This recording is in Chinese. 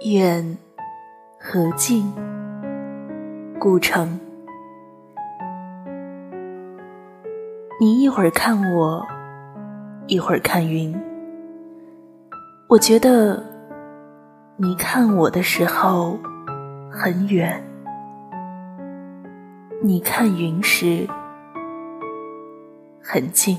远和近，古城。你一会儿看我，一会儿看云。我觉得你看我的时候很远，你看云时很近。